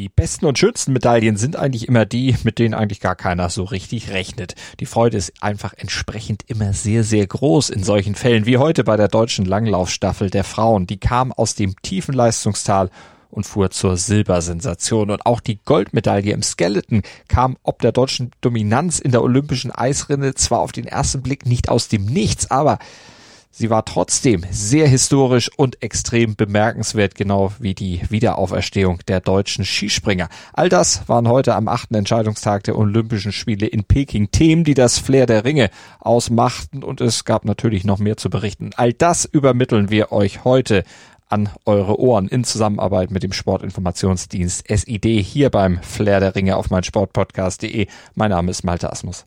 Die besten und schönsten Medaillen sind eigentlich immer die, mit denen eigentlich gar keiner so richtig rechnet. Die Freude ist einfach entsprechend immer sehr, sehr groß in solchen Fällen, wie heute bei der deutschen Langlaufstaffel der Frauen. Die kam aus dem tiefen Leistungstal und fuhr zur Silbersensation. Und auch die Goldmedaille im Skeleton kam ob der deutschen Dominanz in der olympischen Eisrinne zwar auf den ersten Blick nicht aus dem Nichts, aber Sie war trotzdem sehr historisch und extrem bemerkenswert, genau wie die Wiederauferstehung der deutschen Skispringer. All das waren heute am achten Entscheidungstag der Olympischen Spiele in Peking Themen, die das Flair der Ringe ausmachten und es gab natürlich noch mehr zu berichten. All das übermitteln wir euch heute an eure Ohren in Zusammenarbeit mit dem Sportinformationsdienst SID hier beim Flair der Ringe auf meinsportpodcast.de. Mein Name ist Malte Asmus.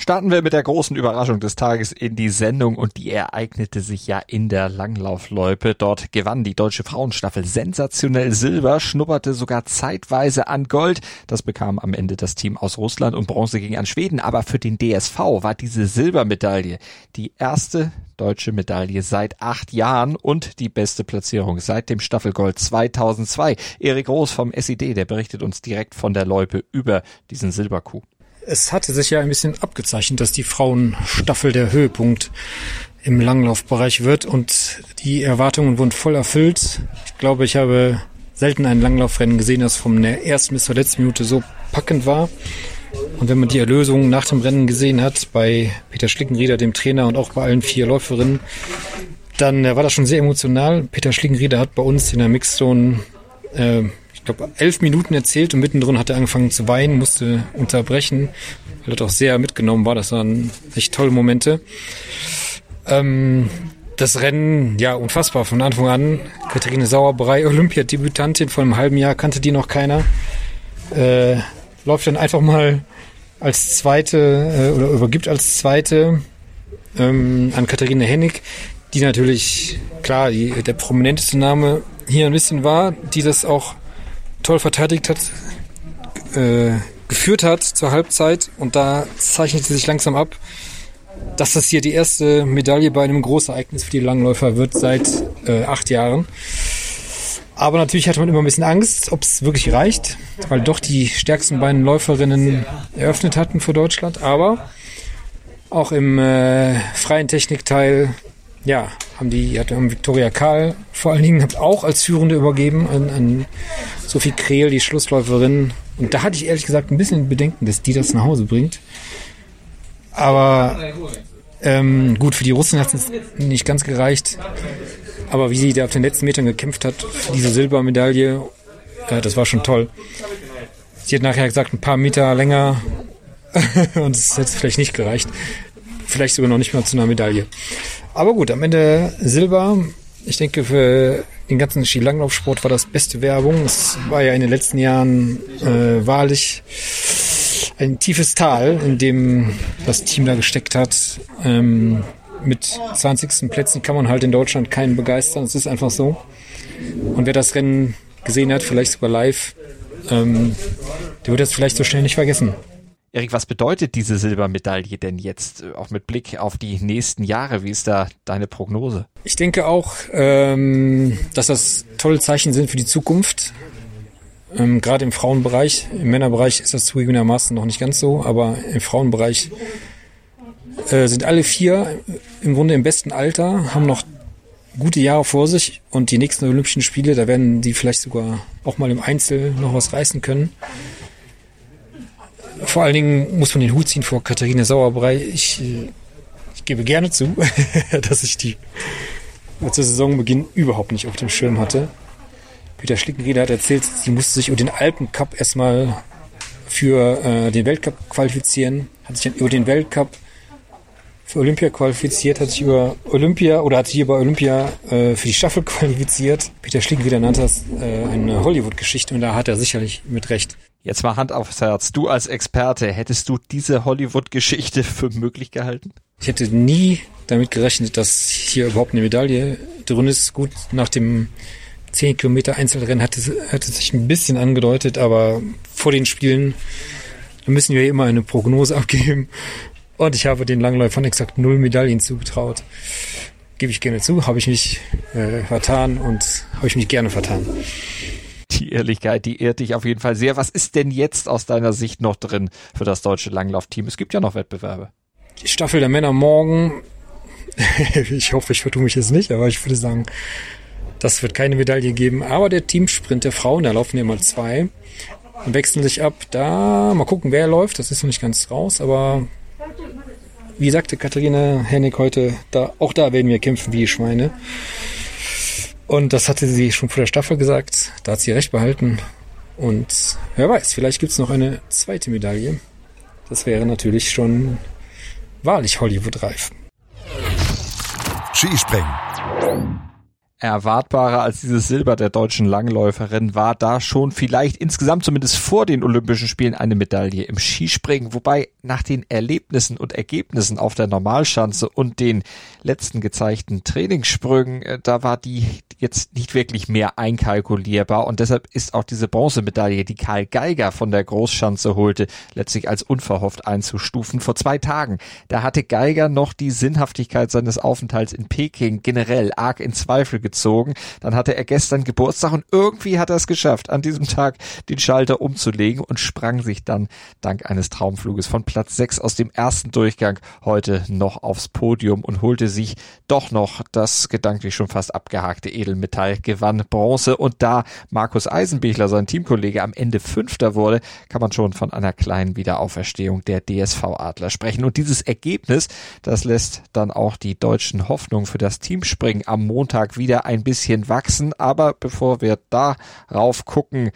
Starten wir mit der großen Überraschung des Tages in die Sendung und die ereignete sich ja in der Langlaufloipe. Dort gewann die deutsche Frauenstaffel sensationell Silber, schnupperte sogar zeitweise an Gold. Das bekam am Ende das Team aus Russland und Bronze ging an Schweden. Aber für den DSV war diese Silbermedaille die erste deutsche Medaille seit acht Jahren und die beste Platzierung seit dem Staffelgold 2002. Erik Roos vom SID, der berichtet uns direkt von der Loipe über diesen Silberkuh es hatte sich ja ein bisschen abgezeichnet, dass die Frauenstaffel der Höhepunkt im Langlaufbereich wird und die Erwartungen wurden voll erfüllt. Ich glaube, ich habe selten ein Langlaufrennen gesehen, das von der ersten bis zur letzten Minute so packend war. Und wenn man die Erlösung nach dem Rennen gesehen hat, bei Peter Schlickenrieder, dem Trainer und auch bei allen vier Läuferinnen, dann war das schon sehr emotional. Peter Schlickenrieder hat bei uns in der Mixzone äh, ich glaube, elf Minuten erzählt und mittendrin hat er angefangen zu weinen, musste unterbrechen, weil er doch sehr mitgenommen war. Das waren echt tolle Momente. Ähm, das Rennen, ja, unfassbar von Anfang an. Katharine Sauerbrei, Olympiadebütantin, vor einem halben Jahr kannte die noch keiner. Äh, läuft dann einfach mal als zweite äh, oder übergibt als zweite ähm, an Katharine Hennig, die natürlich, klar, die, der prominenteste Name hier ein bisschen war, die das auch toll verteidigt hat, äh, geführt hat zur Halbzeit und da zeichnete sich langsam ab, dass das hier die erste Medaille bei einem Großereignis für die Langläufer wird seit äh, acht Jahren. Aber natürlich hatte man immer ein bisschen Angst, ob es wirklich reicht, weil doch die stärksten beiden Läuferinnen eröffnet hatten für Deutschland. Aber auch im äh, freien Technikteil, ja, haben die, hat haben Viktoria Karl vor allen Dingen auch als Führende übergeben an, an Sophie Krehl, die Schlussläuferin. Und da hatte ich ehrlich gesagt ein bisschen Bedenken, dass die das nach Hause bringt. Aber ähm, gut, für die Russen hat es nicht ganz gereicht. Aber wie sie da auf den letzten Metern gekämpft hat für diese Silbermedaille, äh, das war schon toll. Sie hat nachher gesagt, ein paar Meter länger und es hätte vielleicht nicht gereicht. Vielleicht sogar noch nicht mal zu einer Medaille. Aber gut, am Ende Silber. Ich denke, für den ganzen Skilanglaufsport war das beste Werbung. Es war ja in den letzten Jahren äh, wahrlich ein tiefes Tal, in dem das Team da gesteckt hat. Ähm, mit 20. Plätzen kann man halt in Deutschland keinen begeistern. Es ist einfach so. Und wer das Rennen gesehen hat, vielleicht sogar live, ähm, der wird das vielleicht so schnell nicht vergessen. Erik, was bedeutet diese Silbermedaille denn jetzt, äh, auch mit Blick auf die nächsten Jahre? Wie ist da deine Prognose? Ich denke auch, ähm, dass das tolle Zeichen sind für die Zukunft. Ähm, Gerade im Frauenbereich. Im Männerbereich ist das zugegebenermaßen noch nicht ganz so, aber im Frauenbereich äh, sind alle vier im Grunde im besten Alter, haben noch gute Jahre vor sich und die nächsten Olympischen Spiele, da werden die vielleicht sogar auch mal im Einzel noch was reißen können. Vor allen Dingen muss man den Hut ziehen vor Katharina Sauerbrei. Ich, äh, ich gebe gerne zu, dass ich die zur Saisonbeginn überhaupt nicht auf dem Schirm hatte. Peter Schlickenrieder hat erzählt, sie musste sich über den Alpencup erstmal für äh, den Weltcup qualifizieren, hat sich dann über den Weltcup für Olympia qualifiziert, hat sich über Olympia oder hat sich hier bei Olympia äh, für die Staffel qualifiziert. Peter Schlickenrieder nannte das äh, eine Hollywood-Geschichte und da hat er sicherlich mit Recht. Jetzt mal Hand aufs Herz. Du als Experte, hättest du diese Hollywood-Geschichte für möglich gehalten? Ich hätte nie damit gerechnet, dass hier überhaupt eine Medaille drin ist. Gut, nach dem 10 Kilometer Einzelrennen hatte, hatte sich ein bisschen angedeutet, aber vor den Spielen müssen wir immer eine Prognose abgeben. Und ich habe den Langläufern exakt null Medaillen zugetraut. Gebe ich gerne zu, habe ich mich äh, vertan und habe ich mich gerne vertan. Die Ehrlichkeit, die ehrt dich auf jeden Fall sehr. Was ist denn jetzt aus deiner Sicht noch drin für das deutsche Langlaufteam? Es gibt ja noch Wettbewerbe. Die Staffel der Männer morgen. ich hoffe, ich vertue mich jetzt nicht, aber ich würde sagen, das wird keine Medaille geben. Aber der Teamsprint der Frauen, da laufen ja mal zwei und wechseln sich ab. Da mal gucken, wer läuft. Das ist noch nicht ganz raus, aber wie sagte Katharina Hennig heute, da, auch da werden wir kämpfen wie Schweine. Und das hatte sie schon vor der Staffel gesagt. Da hat sie recht behalten. Und wer weiß, vielleicht gibt's noch eine zweite Medaille. Das wäre natürlich schon wahrlich Hollywood-reif. Skispringen erwartbarer als dieses Silber der deutschen Langläuferin war da schon vielleicht insgesamt zumindest vor den Olympischen Spielen eine Medaille im Skispringen, wobei nach den Erlebnissen und Ergebnissen auf der Normalschanze und den letzten gezeigten Trainingssprüngen, äh, da war die jetzt nicht wirklich mehr einkalkulierbar und deshalb ist auch diese Bronzemedaille, die Karl Geiger von der Großschanze holte, letztlich als unverhofft einzustufen. Vor zwei Tagen, da hatte Geiger noch die Sinnhaftigkeit seines Aufenthalts in Peking generell arg in Zweifel. Dann hatte er gestern Geburtstag und irgendwie hat er es geschafft, an diesem Tag den Schalter umzulegen und sprang sich dann dank eines Traumfluges von Platz 6 aus dem ersten Durchgang heute noch aufs Podium und holte sich doch noch das gedanklich schon fast abgehakte Edelmetall, gewann Bronze. Und da Markus Eisenbichler, sein Teamkollege, am Ende Fünfter wurde, kann man schon von einer kleinen Wiederauferstehung der DSV-Adler sprechen. Und dieses Ergebnis, das lässt dann auch die deutschen Hoffnungen für das Teamspringen am Montag wieder ein bisschen wachsen. Aber bevor wir darauf gucken,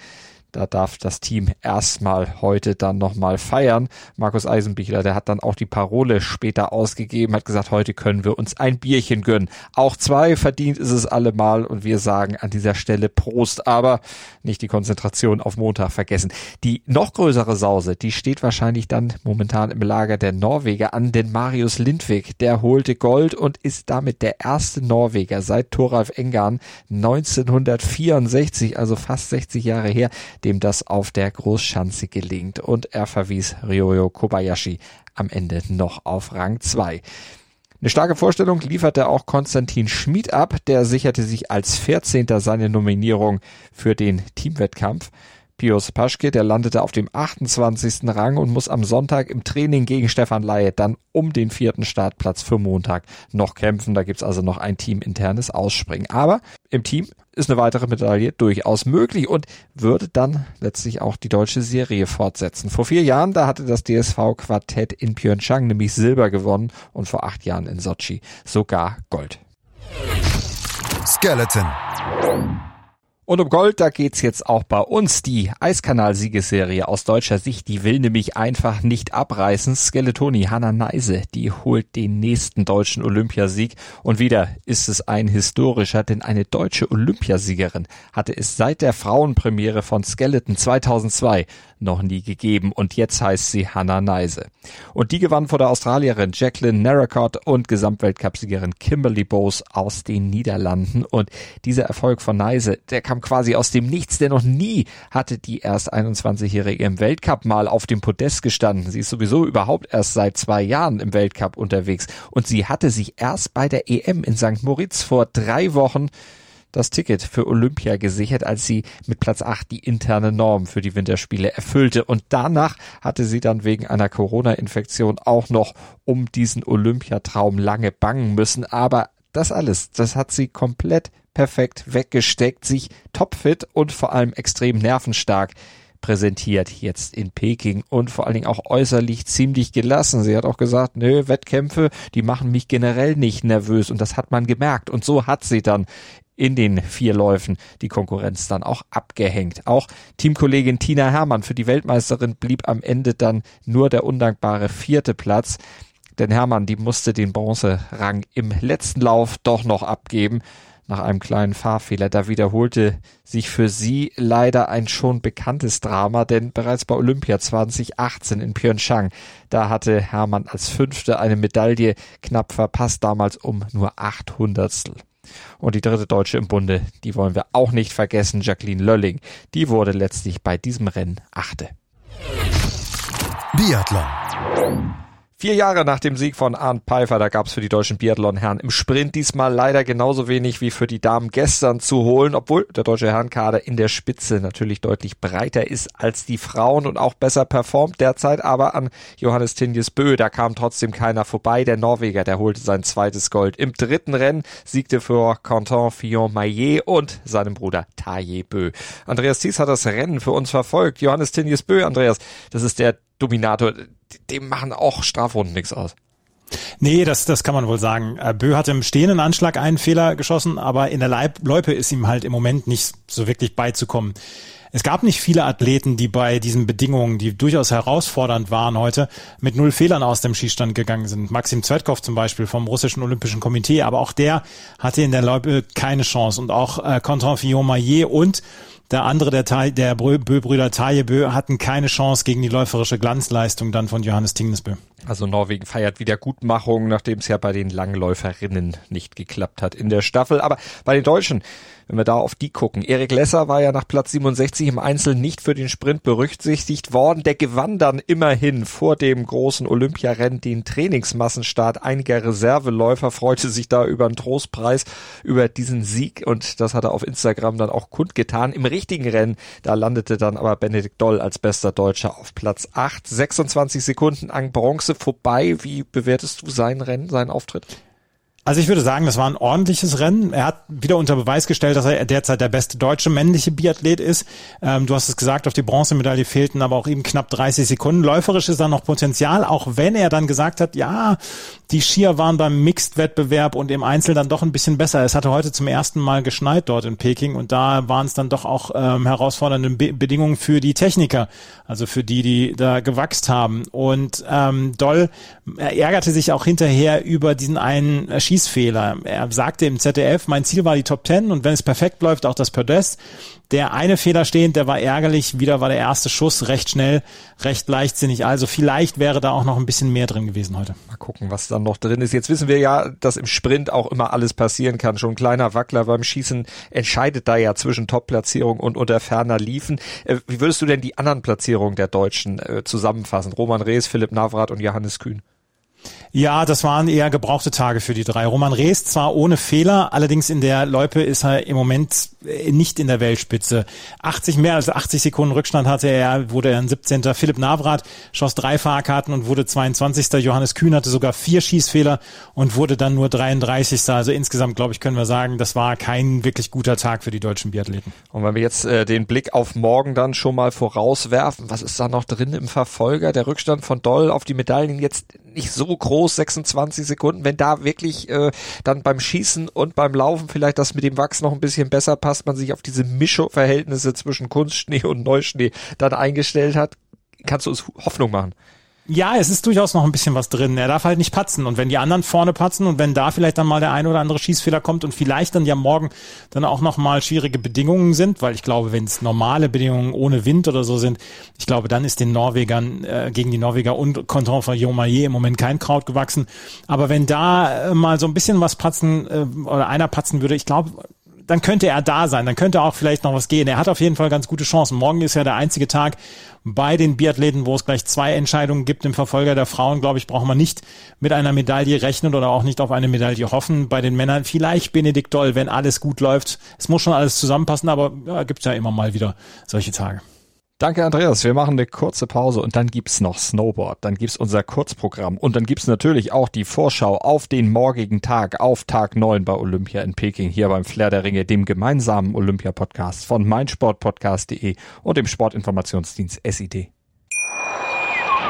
da darf das Team erstmal heute dann nochmal feiern. Markus Eisenbichler, der hat dann auch die Parole später ausgegeben, hat gesagt, heute können wir uns ein Bierchen gönnen. Auch zwei verdient ist es allemal und wir sagen an dieser Stelle Prost, aber nicht die Konzentration auf Montag vergessen. Die noch größere Sause, die steht wahrscheinlich dann momentan im Lager der Norweger an, denn Marius Lindwig, der holte Gold und ist damit der erste Norweger seit Thoralf Engan 1964, also fast 60 Jahre her, dem das auf der Großschanze gelingt. Und er verwies Ryoyo Kobayashi am Ende noch auf Rang 2. Eine starke Vorstellung lieferte auch Konstantin Schmid ab, der sicherte sich als 14. seine Nominierung für den Teamwettkampf. Pius Paschke, der landete auf dem 28. Rang und muss am Sonntag im Training gegen Stefan Laie dann um den vierten Startplatz für Montag noch kämpfen. Da gibt's also noch ein teaminternes Ausspringen. Aber im Team ist eine weitere Medaille durchaus möglich und würde dann letztlich auch die deutsche Serie fortsetzen. Vor vier Jahren, da hatte das DSV-Quartett in Pyeongchang nämlich Silber gewonnen und vor acht Jahren in Sochi sogar Gold. Skeleton. Und um Gold, da geht's jetzt auch bei uns. Die Eiskanal-Siegesserie aus deutscher Sicht, die will nämlich einfach nicht abreißen. Skeletoni Hanna Neise, die holt den nächsten deutschen Olympiasieg. Und wieder ist es ein historischer, denn eine deutsche Olympiasiegerin hatte es seit der Frauenpremiere von Skeleton 2002 noch nie gegeben. Und jetzt heißt sie Hannah Neise. Und die gewann vor der Australierin Jacqueline Narracott und Gesamtweltcupsiegerin Kimberly Bowes aus den Niederlanden. Und dieser Erfolg von Neise, der kam quasi aus dem Nichts, denn noch nie hatte die erst 21-Jährige im Weltcup mal auf dem Podest gestanden. Sie ist sowieso überhaupt erst seit zwei Jahren im Weltcup unterwegs. Und sie hatte sich erst bei der EM in St. Moritz vor drei Wochen das Ticket für Olympia gesichert, als sie mit Platz 8 die interne Norm für die Winterspiele erfüllte. Und danach hatte sie dann wegen einer Corona-Infektion auch noch um diesen Olympiatraum lange bangen müssen. Aber das alles, das hat sie komplett perfekt weggesteckt, sich topfit und vor allem extrem nervenstark präsentiert jetzt in Peking und vor allen Dingen auch äußerlich ziemlich gelassen. Sie hat auch gesagt, nö, Wettkämpfe, die machen mich generell nicht nervös und das hat man gemerkt und so hat sie dann in den vier Läufen die Konkurrenz dann auch abgehängt. Auch Teamkollegin Tina Hermann für die Weltmeisterin blieb am Ende dann nur der undankbare vierte Platz. Denn Hermann, die musste den Bronzerang im letzten Lauf doch noch abgeben. Nach einem kleinen Fahrfehler. Da wiederholte sich für sie leider ein schon bekanntes Drama, denn bereits bei Olympia 2018 in Pyeongchang, da hatte Hermann als Fünfte eine Medaille knapp verpasst, damals um nur acht Hundertstel. Und die dritte Deutsche im Bunde, die wollen wir auch nicht vergessen, Jacqueline Lölling. Die wurde letztlich bei diesem Rennen Achte. Biathlon. Vier Jahre nach dem Sieg von Arndt Pfeiffer, da gab es für die deutschen Biathlon-Herren im Sprint diesmal leider genauso wenig wie für die Damen gestern zu holen, obwohl der deutsche Herrenkader in der Spitze natürlich deutlich breiter ist als die Frauen und auch besser performt derzeit, aber an Johannes Tinjes Bö, da kam trotzdem keiner vorbei. Der Norweger, der holte sein zweites Gold. Im dritten Rennen siegte für Quentin Fillon-Maillet und seinem Bruder Taye Bö. Andreas Thies hat das Rennen für uns verfolgt. Johannes Tinjes Bö, Andreas, das ist der Dominator dem machen auch Strafrunden nichts aus. Nee, das, das kann man wohl sagen. Äh, Bö hat im stehenden Anschlag einen Fehler geschossen, aber in der Leib Loipe ist ihm halt im Moment nicht so wirklich beizukommen. Es gab nicht viele Athleten, die bei diesen Bedingungen, die durchaus herausfordernd waren heute, mit null Fehlern aus dem Schießstand gegangen sind. Maxim Zvetkov zum Beispiel vom russischen Olympischen Komitee, aber auch der hatte in der Loipe keine Chance und auch äh, Quentin Fillon-Maillet und der andere, der, der Bö-Brüder Taje Bö, hatten keine Chance gegen die läuferische Glanzleistung dann von Johannes Tingnesbö. Also Norwegen feiert Wiedergutmachung, nachdem es ja bei den Langläuferinnen nicht geklappt hat in der Staffel. Aber bei den Deutschen, wenn wir da auf die gucken. Erik Lesser war ja nach Platz 67 im Einzel nicht für den Sprint berücksichtigt worden. Der gewann dann immerhin vor dem großen Olympiarennen den Trainingsmassenstart einiger Reserveläufer, freute sich da über einen Trostpreis, über diesen Sieg und das hat er auf Instagram dann auch kundgetan. Im richtigen Rennen, da landete dann aber Benedikt Doll als bester Deutscher auf Platz 8. 26 Sekunden an Bronze vorbei. Wie bewertest du sein Rennen, seinen Auftritt? Also ich würde sagen, das war ein ordentliches Rennen. Er hat wieder unter Beweis gestellt, dass er derzeit der beste deutsche männliche Biathlet ist. Ähm, du hast es gesagt, auf die Bronzemedaille fehlten aber auch eben knapp 30 Sekunden. Läuferisch ist da noch Potenzial, auch wenn er dann gesagt hat, ja, die Skier waren beim Mixed-Wettbewerb und im Einzel dann doch ein bisschen besser. Es hatte heute zum ersten Mal geschneit dort in Peking und da waren es dann doch auch ähm, herausfordernde Be Bedingungen für die Techniker, also für die, die da gewachst haben. Und ähm, Doll ärgerte sich auch hinterher über diesen einen Ski Schießfehler. Er sagte im ZDF, mein Ziel war die Top Ten und wenn es perfekt läuft, auch das Podest. Der eine Fehler stehend, der war ärgerlich. Wieder war der erste Schuss recht schnell, recht leichtsinnig. Also vielleicht wäre da auch noch ein bisschen mehr drin gewesen heute. Mal gucken, was dann noch drin ist. Jetzt wissen wir ja, dass im Sprint auch immer alles passieren kann. Schon ein kleiner Wackler beim Schießen entscheidet da ja zwischen Top-Platzierung und unter ferner Liefen. Äh, wie würdest du denn die anderen Platzierungen der Deutschen äh, zusammenfassen? Roman Rees, Philipp Navrat und Johannes Kühn. Ja, das waren eher gebrauchte Tage für die drei. Roman Rees zwar ohne Fehler, allerdings in der Loipe ist er im Moment äh, nicht in der Weltspitze. 80 mehr als 80 Sekunden Rückstand hatte er, wurde er ein 17. Philipp Navrat schoss drei Fahrkarten und wurde 22. Johannes Kühn hatte sogar vier Schießfehler und wurde dann nur 33. Also insgesamt, glaube ich, können wir sagen, das war kein wirklich guter Tag für die deutschen Biathleten. Und wenn wir jetzt äh, den Blick auf morgen dann schon mal vorauswerfen, was ist da noch drin im Verfolger? Der Rückstand von Doll auf die Medaillen jetzt nicht so groß, 26 Sekunden. Wenn da wirklich äh, dann beim Schießen und beim Laufen vielleicht das mit dem Wachs noch ein bisschen besser passt, man sich auf diese Mischverhältnisse zwischen Kunstschnee und Neuschnee dann eingestellt hat, kannst du uns Hoffnung machen. Ja, es ist durchaus noch ein bisschen was drin. Er darf halt nicht patzen. Und wenn die anderen vorne patzen und wenn da vielleicht dann mal der ein oder andere Schießfehler kommt und vielleicht dann ja morgen dann auch noch mal schwierige Bedingungen sind, weil ich glaube, wenn es normale Bedingungen ohne Wind oder so sind, ich glaube, dann ist den Norwegern äh, gegen die Norweger und Content von Jomaye im Moment kein Kraut gewachsen. Aber wenn da äh, mal so ein bisschen was patzen äh, oder einer patzen würde, ich glaube, dann könnte er da sein, dann könnte auch vielleicht noch was gehen. Er hat auf jeden Fall ganz gute Chancen. Morgen ist ja der einzige Tag bei den Biathleten, wo es gleich zwei Entscheidungen gibt. Im Verfolger der Frauen, glaube ich, braucht man nicht mit einer Medaille rechnen oder auch nicht auf eine Medaille hoffen. Bei den Männern vielleicht Benedikt Doll, wenn alles gut läuft. Es muss schon alles zusammenpassen, aber ja, gibt ja immer mal wieder solche Tage. Danke, Andreas. Wir machen eine kurze Pause und dann gibt's noch Snowboard. Dann gibt's unser Kurzprogramm und dann gibt's natürlich auch die Vorschau auf den morgigen Tag, auf Tag 9 bei Olympia in Peking, hier beim Flair der Ringe, dem gemeinsamen Olympia-Podcast von meinsportpodcast.de und dem Sportinformationsdienst SID.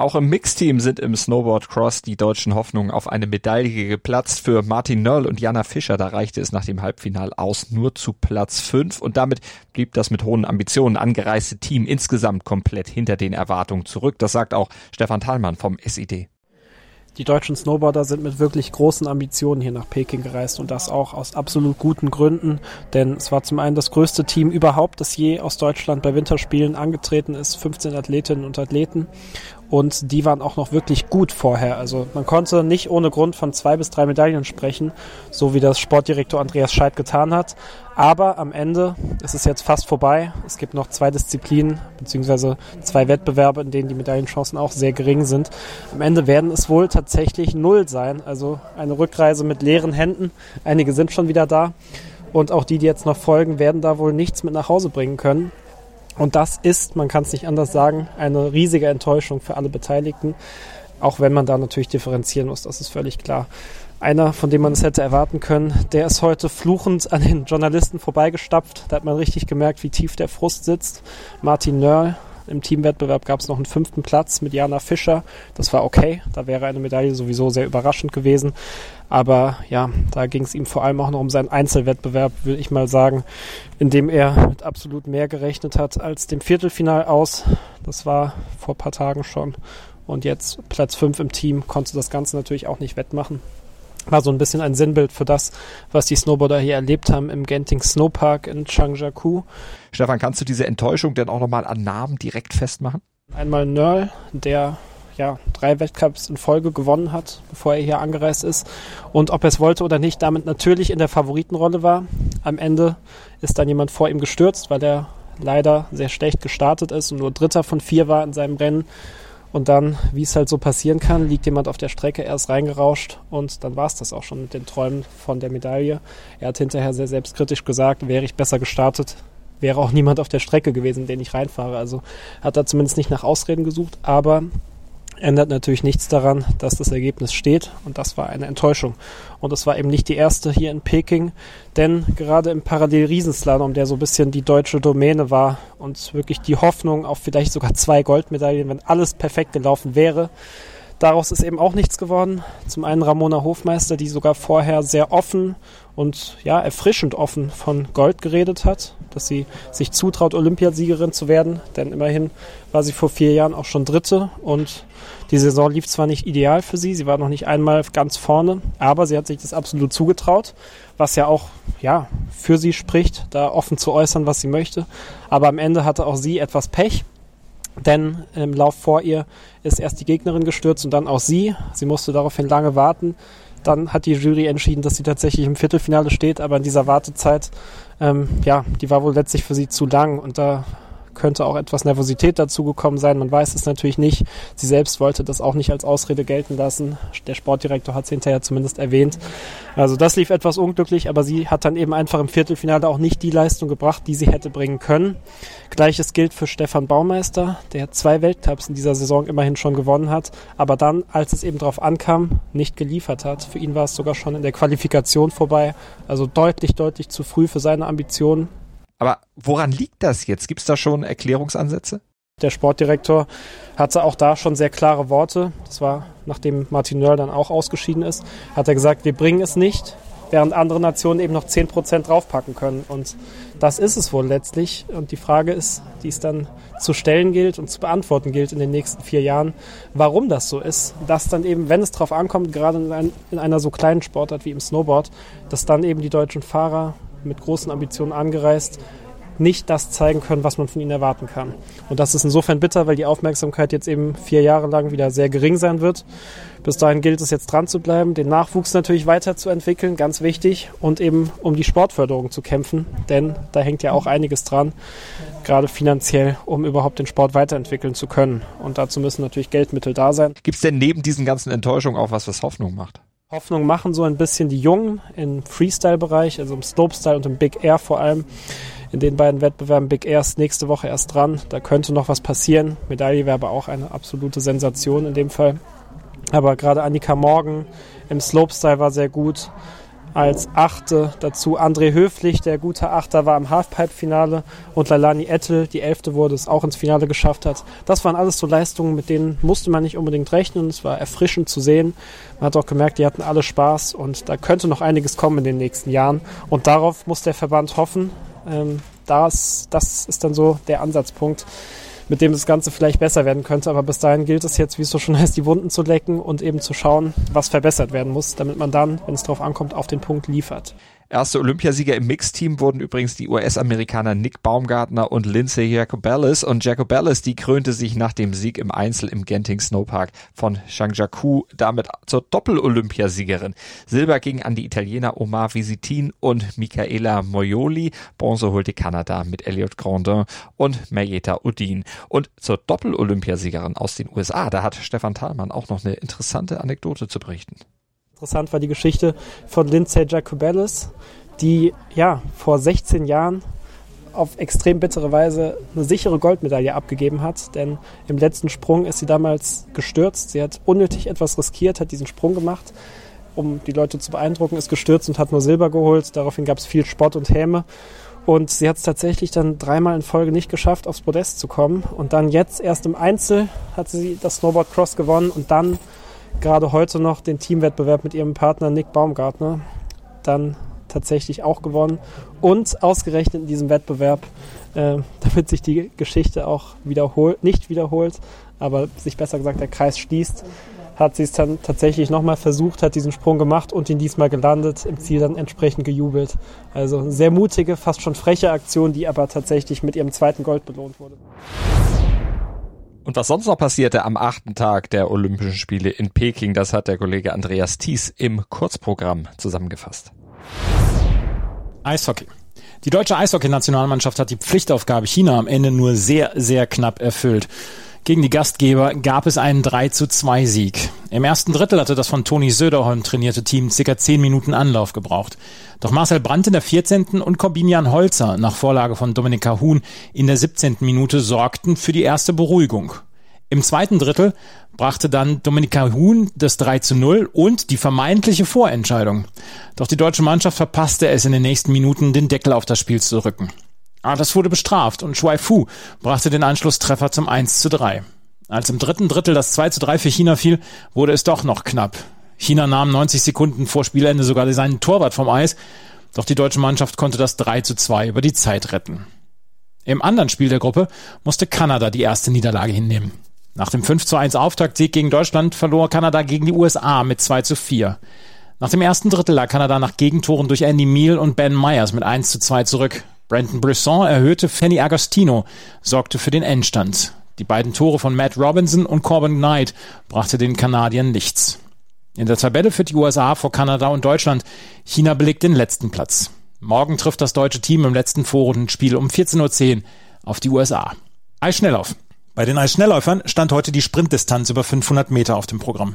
Auch im Mixteam sind im Snowboard Cross die deutschen Hoffnungen auf eine Medaille geplatzt. Für Martin Nörl und Jana Fischer, da reichte es nach dem Halbfinal aus nur zu Platz 5 und damit blieb das mit hohen Ambitionen angereiste Team insgesamt komplett hinter den Erwartungen zurück. Das sagt auch Stefan Thalmann vom SID. Die deutschen Snowboarder sind mit wirklich großen Ambitionen hier nach Peking gereist und das auch aus absolut guten Gründen, denn es war zum einen das größte Team überhaupt, das je aus Deutschland bei Winterspielen angetreten ist, 15 Athletinnen und Athleten und die waren auch noch wirklich gut vorher. Also man konnte nicht ohne Grund von zwei bis drei Medaillen sprechen, so wie das Sportdirektor Andreas Scheidt getan hat. Aber am Ende ist es jetzt fast vorbei. Es gibt noch zwei Disziplinen beziehungsweise zwei Wettbewerbe, in denen die Medaillenchancen auch sehr gering sind. Am Ende werden es wohl tatsächlich null sein. Also eine Rückreise mit leeren Händen. Einige sind schon wieder da. Und auch die, die jetzt noch folgen, werden da wohl nichts mit nach Hause bringen können. Und das ist, man kann es nicht anders sagen, eine riesige Enttäuschung für alle Beteiligten. Auch wenn man da natürlich differenzieren muss, das ist völlig klar. Einer, von dem man es hätte erwarten können, der ist heute fluchend an den Journalisten vorbeigestapft. Da hat man richtig gemerkt, wie tief der Frust sitzt. Martin Nörl, im Teamwettbewerb gab es noch einen fünften Platz mit Jana Fischer. Das war okay. Da wäre eine Medaille sowieso sehr überraschend gewesen. Aber ja, da ging es ihm vor allem auch noch um seinen Einzelwettbewerb, würde ich mal sagen, in dem er mit absolut mehr gerechnet hat als dem Viertelfinal aus. Das war vor paar Tagen schon. Und jetzt Platz 5 im Team konnte das Ganze natürlich auch nicht wettmachen. War so ein bisschen ein Sinnbild für das, was die Snowboarder hier erlebt haben im Genting Snowpark in Changjiakou. Stefan, kannst du diese Enttäuschung denn auch nochmal an Namen direkt festmachen? Einmal Nörl, der ja, drei Wettcups in Folge gewonnen hat, bevor er hier angereist ist. Und ob er es wollte oder nicht, damit natürlich in der Favoritenrolle war. Am Ende ist dann jemand vor ihm gestürzt, weil er leider sehr schlecht gestartet ist und nur Dritter von vier war in seinem Rennen. Und dann, wie es halt so passieren kann, liegt jemand auf der Strecke, er ist reingerauscht und dann war es das auch schon mit den Träumen von der Medaille. Er hat hinterher sehr selbstkritisch gesagt, wäre ich besser gestartet, wäre auch niemand auf der Strecke gewesen, den ich reinfahre. Also hat er zumindest nicht nach Ausreden gesucht, aber ändert natürlich nichts daran, dass das Ergebnis steht und das war eine Enttäuschung. Und es war eben nicht die erste hier in Peking, denn gerade im Parallel-Riesenslalom, der so ein bisschen die deutsche Domäne war und wirklich die Hoffnung auf vielleicht sogar zwei Goldmedaillen, wenn alles perfekt gelaufen wäre, Daraus ist eben auch nichts geworden. Zum einen Ramona Hofmeister, die sogar vorher sehr offen und ja, erfrischend offen von Gold geredet hat, dass sie sich zutraut, Olympiasiegerin zu werden. Denn immerhin war sie vor vier Jahren auch schon Dritte und die Saison lief zwar nicht ideal für sie, sie war noch nicht einmal ganz vorne, aber sie hat sich das absolut zugetraut, was ja auch ja, für sie spricht, da offen zu äußern, was sie möchte. Aber am Ende hatte auch sie etwas Pech denn im Lauf vor ihr ist erst die Gegnerin gestürzt und dann auch sie. Sie musste daraufhin lange warten. Dann hat die Jury entschieden, dass sie tatsächlich im Viertelfinale steht, aber in dieser Wartezeit, ähm, ja, die war wohl letztlich für sie zu lang und da könnte auch etwas Nervosität dazugekommen sein. Man weiß es natürlich nicht. Sie selbst wollte das auch nicht als Ausrede gelten lassen. Der Sportdirektor hat es hinterher zumindest erwähnt. Also das lief etwas unglücklich, aber sie hat dann eben einfach im Viertelfinale auch nicht die Leistung gebracht, die sie hätte bringen können. Gleiches gilt für Stefan Baumeister, der zwei Weltcups in dieser Saison immerhin schon gewonnen hat, aber dann, als es eben darauf ankam, nicht geliefert hat. Für ihn war es sogar schon in der Qualifikation vorbei. Also deutlich, deutlich zu früh für seine Ambitionen. Aber woran liegt das jetzt? Gibt es da schon Erklärungsansätze? Der Sportdirektor hatte auch da schon sehr klare Worte. Das war, nachdem Martin Nörl dann auch ausgeschieden ist, hat er gesagt, wir bringen es nicht, während andere Nationen eben noch 10% draufpacken können. Und das ist es wohl letztlich. Und die Frage ist, die es dann zu stellen gilt und zu beantworten gilt in den nächsten vier Jahren, warum das so ist. Dass dann eben, wenn es drauf ankommt, gerade in, ein, in einer so kleinen Sportart wie im Snowboard, dass dann eben die deutschen Fahrer mit großen Ambitionen angereist, nicht das zeigen können, was man von ihnen erwarten kann. Und das ist insofern bitter, weil die Aufmerksamkeit jetzt eben vier Jahre lang wieder sehr gering sein wird. Bis dahin gilt es jetzt dran zu bleiben, den Nachwuchs natürlich weiterzuentwickeln, ganz wichtig, und eben um die Sportförderung zu kämpfen, denn da hängt ja auch einiges dran, gerade finanziell, um überhaupt den Sport weiterentwickeln zu können. Und dazu müssen natürlich Geldmittel da sein. Gibt es denn neben diesen ganzen Enttäuschungen auch was, was Hoffnung macht? Hoffnung machen so ein bisschen die Jungen im Freestyle-Bereich, also im Slopestyle und im Big Air vor allem. In den beiden Wettbewerben Big Air ist nächste Woche erst dran. Da könnte noch was passieren. Medaille wäre aber auch eine absolute Sensation in dem Fall. Aber gerade Annika Morgan im Slopestyle war sehr gut. Als Achte. Dazu André Höflich, der gute Achter, war im Halfpipe-Finale und Lalani Ettel, die Elfte wurde, es auch ins Finale geschafft hat. Das waren alles so Leistungen, mit denen musste man nicht unbedingt rechnen. Es war erfrischend zu sehen. Man hat auch gemerkt, die hatten alle Spaß und da könnte noch einiges kommen in den nächsten Jahren. Und darauf muss der Verband hoffen. Ähm, das, das ist dann so der Ansatzpunkt mit dem das Ganze vielleicht besser werden könnte. Aber bis dahin gilt es jetzt, wie es so schon heißt, die Wunden zu lecken und eben zu schauen, was verbessert werden muss, damit man dann, wenn es darauf ankommt, auf den Punkt liefert. Erste Olympiasieger im Mixteam wurden übrigens die US-Amerikaner Nick Baumgartner und Lindsay Jacobellis. Und Jacobellis, die krönte sich nach dem Sieg im Einzel im Genting Snowpark von Changjiakou damit zur Doppel-Olympiasiegerin. Silber ging an die Italiener Omar Visitin und Michaela Moioli. Bronze holte Kanada mit Elliot Grandin und Marietta Udin. Und zur Doppel-Olympiasiegerin aus den USA, da hat Stefan Thalmann auch noch eine interessante Anekdote zu berichten. Interessant war die Geschichte von Lindsay Jacobellis, die ja vor 16 Jahren auf extrem bittere Weise eine sichere Goldmedaille abgegeben hat, denn im letzten Sprung ist sie damals gestürzt. Sie hat unnötig etwas riskiert, hat diesen Sprung gemacht, um die Leute zu beeindrucken, ist gestürzt und hat nur Silber geholt. Daraufhin gab es viel Spott und Häme. Und sie hat es tatsächlich dann dreimal in Folge nicht geschafft, aufs Podest zu kommen. Und dann jetzt erst im Einzel hat sie das Snowboard Cross gewonnen und dann gerade heute noch den Teamwettbewerb mit ihrem Partner Nick Baumgartner dann tatsächlich auch gewonnen und ausgerechnet in diesem Wettbewerb, äh, damit sich die Geschichte auch wiederholt, nicht wiederholt, aber sich besser gesagt der Kreis schließt, hat sie es dann tatsächlich nochmal versucht, hat diesen Sprung gemacht und ihn diesmal gelandet, im Ziel dann entsprechend gejubelt. Also sehr mutige, fast schon freche Aktion, die aber tatsächlich mit ihrem zweiten Gold belohnt wurde. Und was sonst noch passierte am achten Tag der Olympischen Spiele in Peking, das hat der Kollege Andreas Thies im Kurzprogramm zusammengefasst. Eishockey. Die deutsche Eishockey-Nationalmannschaft hat die Pflichtaufgabe China am Ende nur sehr, sehr knapp erfüllt. Gegen die Gastgeber gab es einen 3 zu 2 Sieg. Im ersten Drittel hatte das von Toni Söderholm trainierte Team circa 10 Minuten Anlauf gebraucht. Doch Marcel Brandt in der 14. und Corbinian Holzer nach Vorlage von Dominika Huhn in der 17. Minute sorgten für die erste Beruhigung. Im zweiten Drittel brachte dann Dominika Huhn das 3 zu 0 und die vermeintliche Vorentscheidung. Doch die deutsche Mannschaft verpasste es in den nächsten Minuten, den Deckel auf das Spiel zu rücken. Aber das wurde bestraft und Shuai Fu brachte den Anschlusstreffer zum 1 zu 3. Als im dritten Drittel das 2 zu 3 für China fiel, wurde es doch noch knapp. China nahm 90 Sekunden vor Spielende sogar seinen Torwart vom Eis, doch die deutsche Mannschaft konnte das 3 zu 2 über die Zeit retten. Im anderen Spiel der Gruppe musste Kanada die erste Niederlage hinnehmen. Nach dem 5 zu 1 Auftaktsieg gegen Deutschland verlor Kanada gegen die USA mit 2 zu 4. Nach dem ersten Drittel lag Kanada nach Gegentoren durch Andy Meal und Ben Myers mit 1 zu 2 zurück. Brandon Brisson erhöhte, Fanny Agostino sorgte für den Endstand. Die beiden Tore von Matt Robinson und Corbin Knight brachte den Kanadiern nichts. In der Tabelle führt die USA vor Kanada und Deutschland. China belegt den letzten Platz. Morgen trifft das deutsche Team im letzten Vorrundenspiel um 14.10 Uhr auf die USA. Eisschnelllauf. Bei den Eisschnellläufern stand heute die Sprintdistanz über 500 Meter auf dem Programm.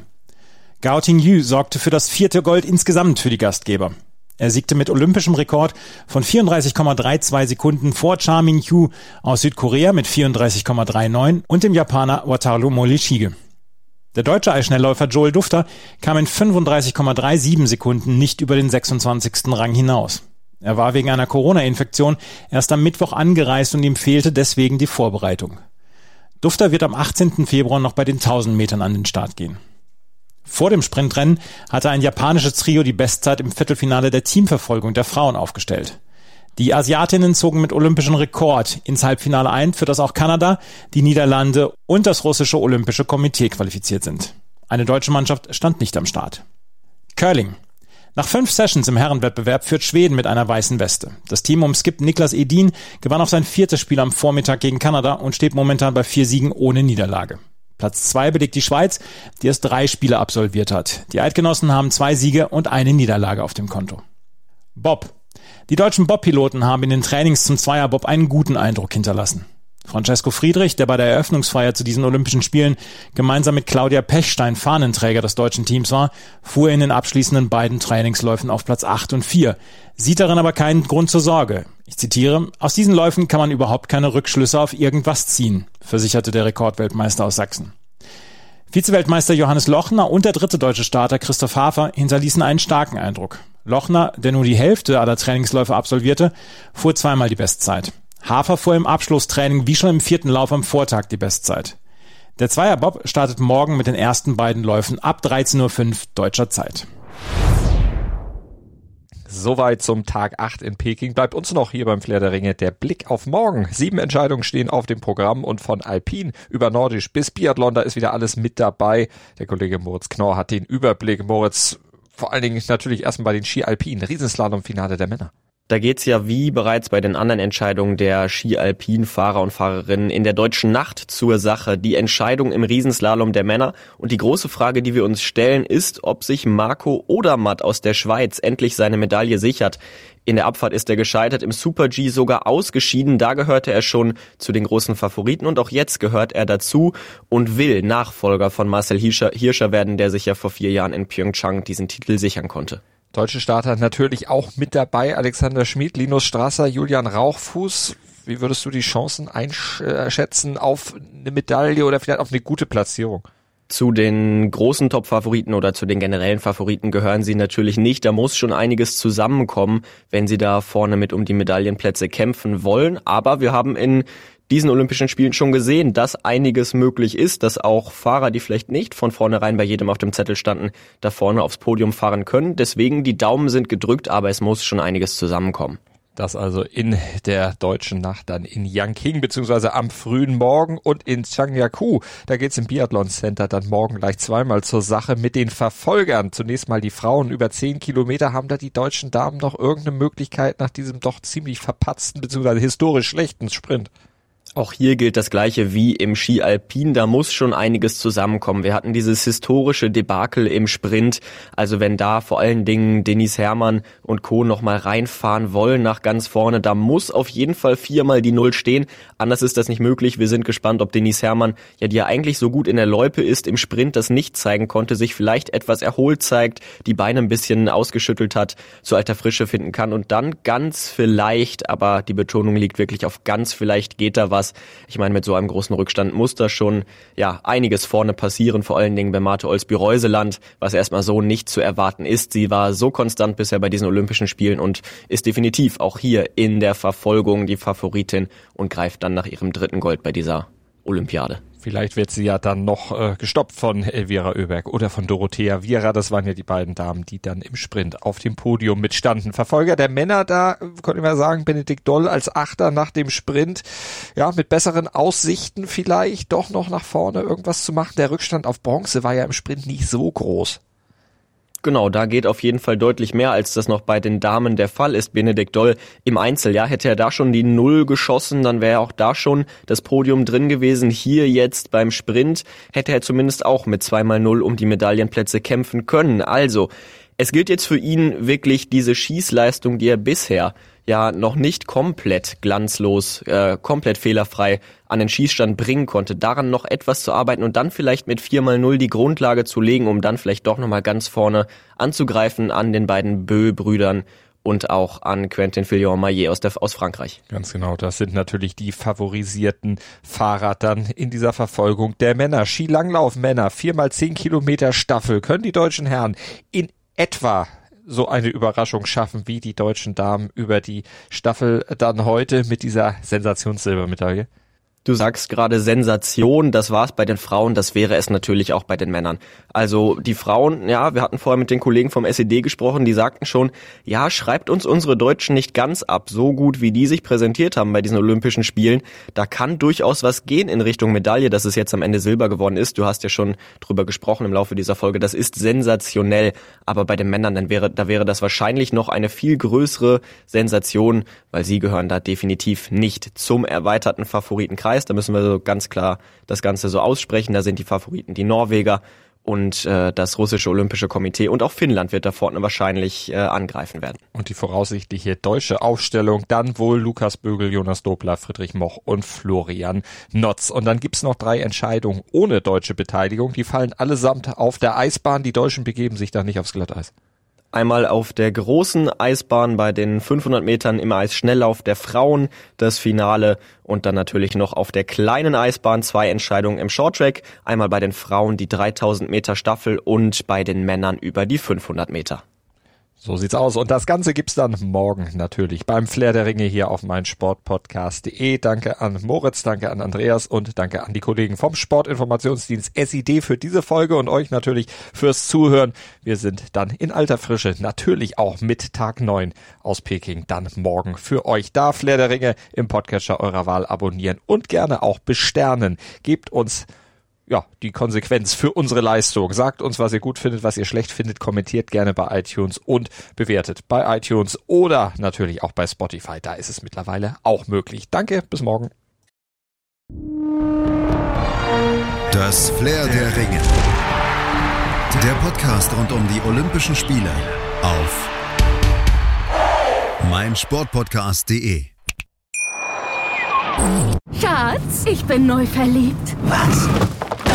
Gao Yu sorgte für das vierte Gold insgesamt für die Gastgeber. Er siegte mit olympischem Rekord von 34,32 Sekunden vor Cha Min-kyu aus Südkorea mit 34,39 und dem Japaner Wataru Morishige. Der deutsche Eisschnellläufer Joel Dufter kam in 35,37 Sekunden nicht über den 26. Rang hinaus. Er war wegen einer Corona-Infektion erst am Mittwoch angereist und ihm fehlte deswegen die Vorbereitung. Dufter wird am 18. Februar noch bei den 1000 Metern an den Start gehen. Vor dem Sprintrennen hatte ein japanisches Trio die Bestzeit im Viertelfinale der Teamverfolgung der Frauen aufgestellt. Die Asiatinnen zogen mit olympischem Rekord ins Halbfinale ein, für das auch Kanada, die Niederlande und das russische Olympische Komitee qualifiziert sind. Eine deutsche Mannschaft stand nicht am Start. Curling. Nach fünf Sessions im Herrenwettbewerb führt Schweden mit einer weißen Weste. Das Team um Skip Niklas Edin gewann auf sein viertes Spiel am Vormittag gegen Kanada und steht momentan bei vier Siegen ohne Niederlage. Platz zwei belegt die Schweiz, die erst drei Spiele absolviert hat. Die Eidgenossen haben zwei Siege und eine Niederlage auf dem Konto. Bob. Die deutschen Bob-Piloten haben in den Trainings zum Zweierbob einen guten Eindruck hinterlassen. Francesco Friedrich, der bei der Eröffnungsfeier zu diesen Olympischen Spielen gemeinsam mit Claudia Pechstein Fahnenträger des deutschen Teams war, fuhr in den abschließenden beiden Trainingsläufen auf Platz 8 und 4, sieht darin aber keinen Grund zur Sorge. Ich zitiere, aus diesen Läufen kann man überhaupt keine Rückschlüsse auf irgendwas ziehen, versicherte der Rekordweltmeister aus Sachsen. Vizeweltmeister Johannes Lochner und der dritte deutsche Starter Christoph Hafer hinterließen einen starken Eindruck. Lochner, der nur die Hälfte aller Trainingsläufe absolvierte, fuhr zweimal die Bestzeit. Hafer fuhr im Abschlusstraining wie schon im vierten Lauf am Vortag die Bestzeit. Der Zweierbob startet morgen mit den ersten beiden Läufen ab 13.05 Uhr deutscher Zeit. Soweit zum Tag 8 in Peking. Bleibt uns noch hier beim Flair der Ringe der Blick auf morgen. Sieben Entscheidungen stehen auf dem Programm und von Alpin über Nordisch bis Biathlon, da ist wieder alles mit dabei. Der Kollege Moritz Knorr hat den Überblick. Moritz, vor allen Dingen natürlich erstmal bei den Ski Alpin, Riesenslalom-Finale der Männer. Da geht's ja wie bereits bei den anderen Entscheidungen der Ski-Alpin-Fahrer und Fahrerinnen in der deutschen Nacht zur Sache. Die Entscheidung im Riesenslalom der Männer. Und die große Frage, die wir uns stellen, ist, ob sich Marco Odermatt aus der Schweiz endlich seine Medaille sichert. In der Abfahrt ist er gescheitert, im Super-G sogar ausgeschieden. Da gehörte er schon zu den großen Favoriten und auch jetzt gehört er dazu und will Nachfolger von Marcel Hirscher, Hirscher werden, der sich ja vor vier Jahren in Pyeongchang diesen Titel sichern konnte. Deutsche Starter natürlich auch mit dabei. Alexander Schmid, Linus Strasser, Julian Rauchfuß. Wie würdest du die Chancen einschätzen auf eine Medaille oder vielleicht auf eine gute Platzierung? Zu den großen Top-Favoriten oder zu den generellen Favoriten gehören sie natürlich nicht. Da muss schon einiges zusammenkommen, wenn sie da vorne mit um die Medaillenplätze kämpfen wollen. Aber wir haben in diesen Olympischen Spielen schon gesehen, dass einiges möglich ist, dass auch Fahrer, die vielleicht nicht von vornherein bei jedem auf dem Zettel standen, da vorne aufs Podium fahren können. Deswegen die Daumen sind gedrückt, aber es muss schon einiges zusammenkommen. Das also in der deutschen Nacht dann in Yangqing beziehungsweise am frühen Morgen und in Changyaku. Da geht's im Biathlon Center dann morgen gleich zweimal zur Sache mit den Verfolgern. Zunächst mal die Frauen über zehn Kilometer. Haben da die deutschen Damen noch irgendeine Möglichkeit nach diesem doch ziemlich verpatzten beziehungsweise historisch schlechten Sprint? Auch hier gilt das Gleiche wie im Ski Alpin. Da muss schon einiges zusammenkommen. Wir hatten dieses historische Debakel im Sprint. Also wenn da vor allen Dingen Denis Hermann und Co. nochmal reinfahren wollen nach ganz vorne, da muss auf jeden Fall viermal die Null stehen. Anders ist das nicht möglich. Wir sind gespannt, ob Denis Hermann, ja, die ja eigentlich so gut in der Loipe ist, im Sprint das nicht zeigen konnte, sich vielleicht etwas erholt zeigt, die Beine ein bisschen ausgeschüttelt hat, zu alter Frische finden kann und dann ganz vielleicht, aber die Betonung liegt wirklich auf ganz vielleicht geht da was was. Ich meine, mit so einem großen Rückstand muss da schon ja einiges vorne passieren, vor allen Dingen bei Marte Olsby-Reuseland, was erstmal so nicht zu erwarten ist. Sie war so konstant bisher bei diesen Olympischen Spielen und ist definitiv auch hier in der Verfolgung die Favoritin und greift dann nach ihrem dritten Gold bei dieser Olympiade. Vielleicht wird sie ja dann noch äh, gestoppt von Elvira Oeberg oder von Dorothea Viera. Das waren ja die beiden Damen, die dann im Sprint auf dem Podium mitstanden. Verfolger der Männer da, könnte man sagen, Benedikt Doll als Achter nach dem Sprint. Ja, mit besseren Aussichten vielleicht doch noch nach vorne irgendwas zu machen. Der Rückstand auf Bronze war ja im Sprint nicht so groß. Genau, da geht auf jeden Fall deutlich mehr, als das noch bei den Damen der Fall ist. Benedikt Doll im Einzel, ja, hätte er da schon die Null geschossen, dann wäre auch da schon das Podium drin gewesen. Hier jetzt beim Sprint hätte er zumindest auch mit zweimal Null um die Medaillenplätze kämpfen können. Also, es gilt jetzt für ihn wirklich diese Schießleistung, die er bisher ja noch nicht komplett glanzlos, äh, komplett fehlerfrei an den Schießstand bringen konnte, daran noch etwas zu arbeiten und dann vielleicht mit 4x0 die Grundlage zu legen, um dann vielleicht doch nochmal ganz vorne anzugreifen an den beiden Bö-Brüdern und auch an Quentin Fillon-Maillet aus, aus Frankreich. Ganz genau, das sind natürlich die favorisierten Fahrer dann in dieser Verfolgung der Männer. Skilanglauf Männer, 4x10 Kilometer Staffel, können die deutschen Herren in etwa so eine Überraschung schaffen wie die deutschen Damen über die Staffel dann heute mit dieser Sensationssilbermedaille? Du sagst gerade Sensation, das war's bei den Frauen, das wäre es natürlich auch bei den Männern. Also die Frauen, ja, wir hatten vorher mit den Kollegen vom SED gesprochen, die sagten schon, ja, schreibt uns unsere Deutschen nicht ganz ab, so gut wie die sich präsentiert haben bei diesen Olympischen Spielen. Da kann durchaus was gehen in Richtung Medaille, dass es jetzt am Ende Silber geworden ist. Du hast ja schon drüber gesprochen im Laufe dieser Folge, das ist sensationell. Aber bei den Männern, dann wäre, da wäre das wahrscheinlich noch eine viel größere Sensation, weil sie gehören da definitiv nicht zum erweiterten Favoritenkreis. Preis. Da müssen wir so ganz klar das Ganze so aussprechen. Da sind die Favoriten die Norweger und äh, das russische Olympische Komitee und auch Finnland wird da vorne wahrscheinlich äh, angreifen werden. Und die voraussichtliche deutsche Aufstellung dann wohl Lukas Bögel, Jonas Dobler, Friedrich Moch und Florian Notz. Und dann gibt's noch drei Entscheidungen ohne deutsche Beteiligung. Die fallen allesamt auf der Eisbahn. Die Deutschen begeben sich da nicht aufs Glatteis. Einmal auf der großen Eisbahn bei den 500 Metern im Eisschnelllauf der Frauen das Finale und dann natürlich noch auf der kleinen Eisbahn zwei Entscheidungen im Shorttrack. Einmal bei den Frauen die 3000 Meter Staffel und bei den Männern über die 500 Meter. So sieht's aus. Und das Ganze gibt's dann morgen natürlich beim Flair der Ringe hier auf meinsportpodcast.de. Danke an Moritz, danke an Andreas und danke an die Kollegen vom Sportinformationsdienst SID für diese Folge und euch natürlich fürs Zuhören. Wir sind dann in alter Frische natürlich auch mit Tag 9 aus Peking dann morgen für euch da. Flair der Ringe im Podcatcher eurer Wahl abonnieren und gerne auch besternen. Gebt uns ja, die Konsequenz für unsere Leistung. Sagt uns, was ihr gut findet, was ihr schlecht findet, kommentiert gerne bei iTunes und bewertet bei iTunes oder natürlich auch bei Spotify. Da ist es mittlerweile auch möglich. Danke, bis morgen. Das Flair der Ringe. Der Podcast rund um die Olympischen Spiele auf meinsportpodcast.de. Schatz, ich bin neu verliebt. Was?